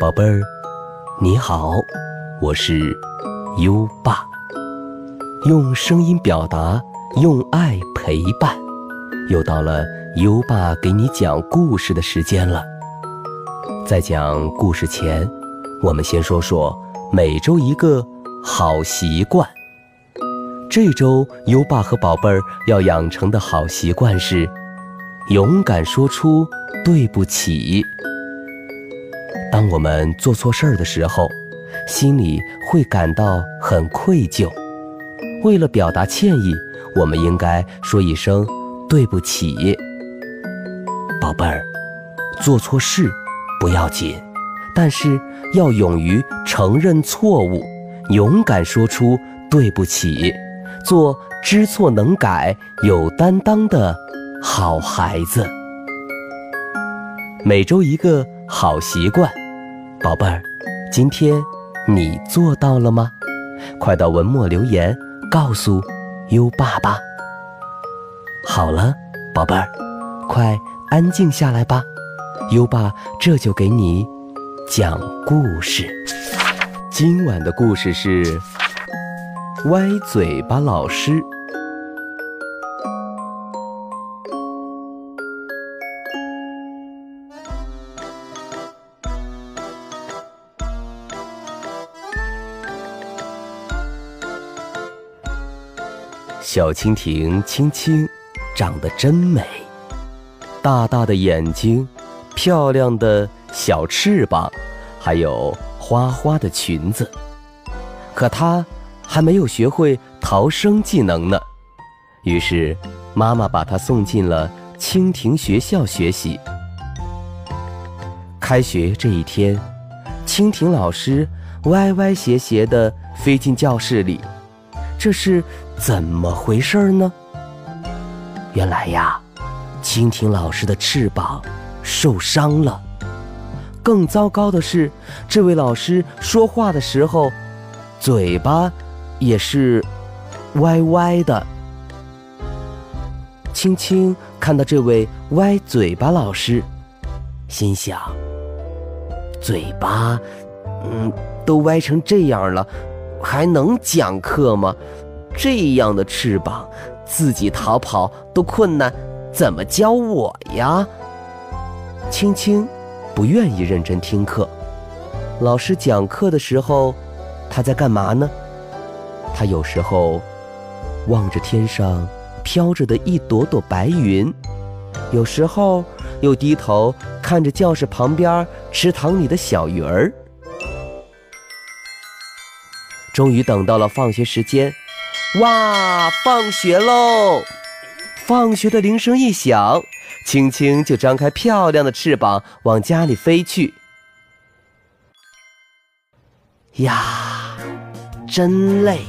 宝贝儿，你好，我是优爸，用声音表达，用爱陪伴，又到了优爸给你讲故事的时间了。在讲故事前，我们先说说每周一个好习惯。这周优爸和宝贝儿要养成的好习惯是勇敢说出对不起。当我们做错事儿的时候，心里会感到很愧疚。为了表达歉意，我们应该说一声对不起。宝贝儿，做错事不要紧，但是要勇于承认错误，勇敢说出对不起，做知错能改、有担当的好孩子。每周一个好习惯。宝贝儿，今天你做到了吗？快到文末留言告诉优爸爸。好了，宝贝儿，快安静下来吧，优爸这就给你讲故事。今晚的故事是歪嘴巴老师。小蜻蜓青青，长得真美，大大的眼睛，漂亮的小翅膀，还有花花的裙子。可它还没有学会逃生技能呢。于是，妈妈把它送进了蜻蜓学校学习。开学这一天，蜻蜓老师歪歪斜斜地飞进教室里，这是。怎么回事呢？原来呀，蜻蜓老师的翅膀受伤了。更糟糕的是，这位老师说话的时候，嘴巴也是歪歪的。青青看到这位歪嘴巴老师，心想：嘴巴，嗯，都歪成这样了，还能讲课吗？这样的翅膀，自己逃跑都困难，怎么教我呀？青青不愿意认真听课。老师讲课的时候，他在干嘛呢？他有时候望着天上飘着的一朵朵白云，有时候又低头看着教室旁边池塘里的小鱼儿。终于等到了放学时间。哇！放学喽！放学的铃声一响，青青就张开漂亮的翅膀往家里飞去。呀，真累！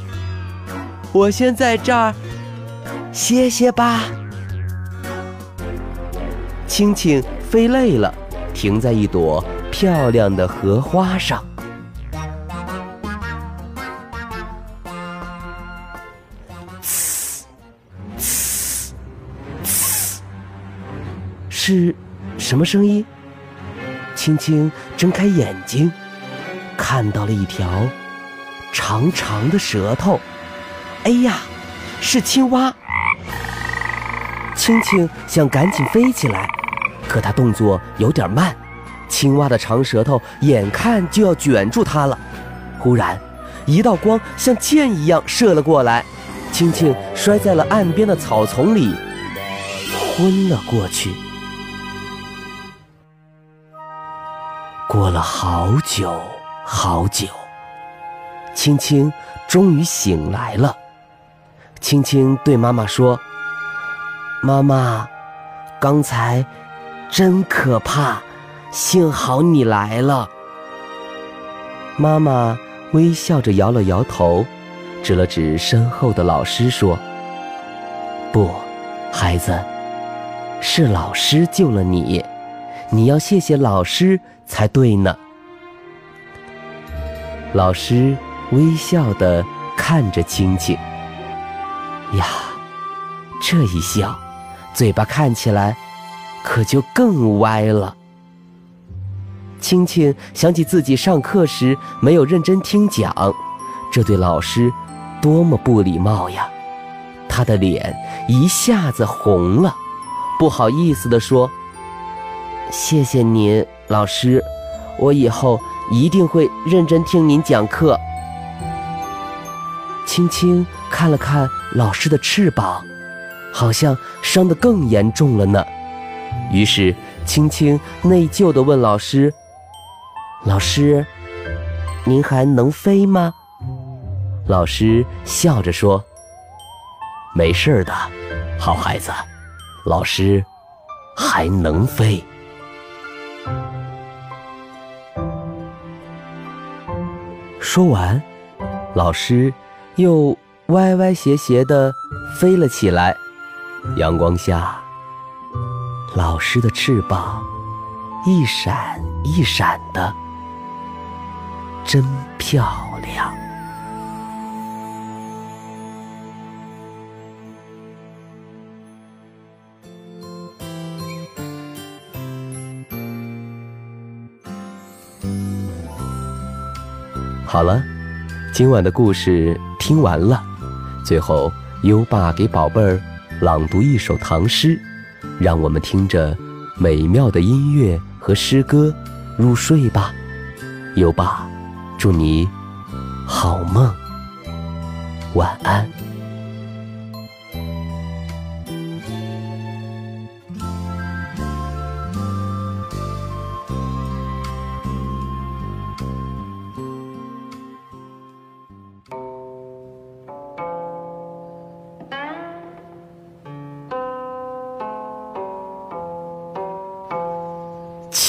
我先在这儿歇歇吧。青青飞累了，停在一朵漂亮的荷花上。是，什么声音？青青睁开眼睛，看到了一条长长的舌头。哎呀，是青蛙！青青想赶紧飞起来，可它动作有点慢。青蛙的长舌头眼看就要卷住它了。忽然，一道光像箭一样射了过来，青青摔在了岸边的草丛里，昏了过去。过了好久好久，青青终于醒来了。青青对妈妈说：“妈妈，刚才真可怕，幸好你来了。”妈妈微笑着摇了摇头，指了指身后的老师说：“不，孩子，是老师救了你，你要谢谢老师。”才对呢。老师微笑的看着青青，呀，这一笑，嘴巴看起来可就更歪了。青青想起自己上课时没有认真听讲，这对老师多么不礼貌呀！他的脸一下子红了，不好意思地说：“谢谢您，老师，我以后一定会认真听您讲课。”青青看了看老师的翅膀，好像伤得更严重了呢。于是青青内疚地问老师。老师，您还能飞吗？老师笑着说：“没事的，好孩子，老师还能飞。”说完，老师又歪歪斜斜的飞了起来。阳光下，老师的翅膀一闪一闪的。真漂亮。好了，今晚的故事听完了。最后，优爸给宝贝儿朗读一首唐诗，让我们听着美妙的音乐和诗歌入睡吧。优爸。祝你好梦，晚安。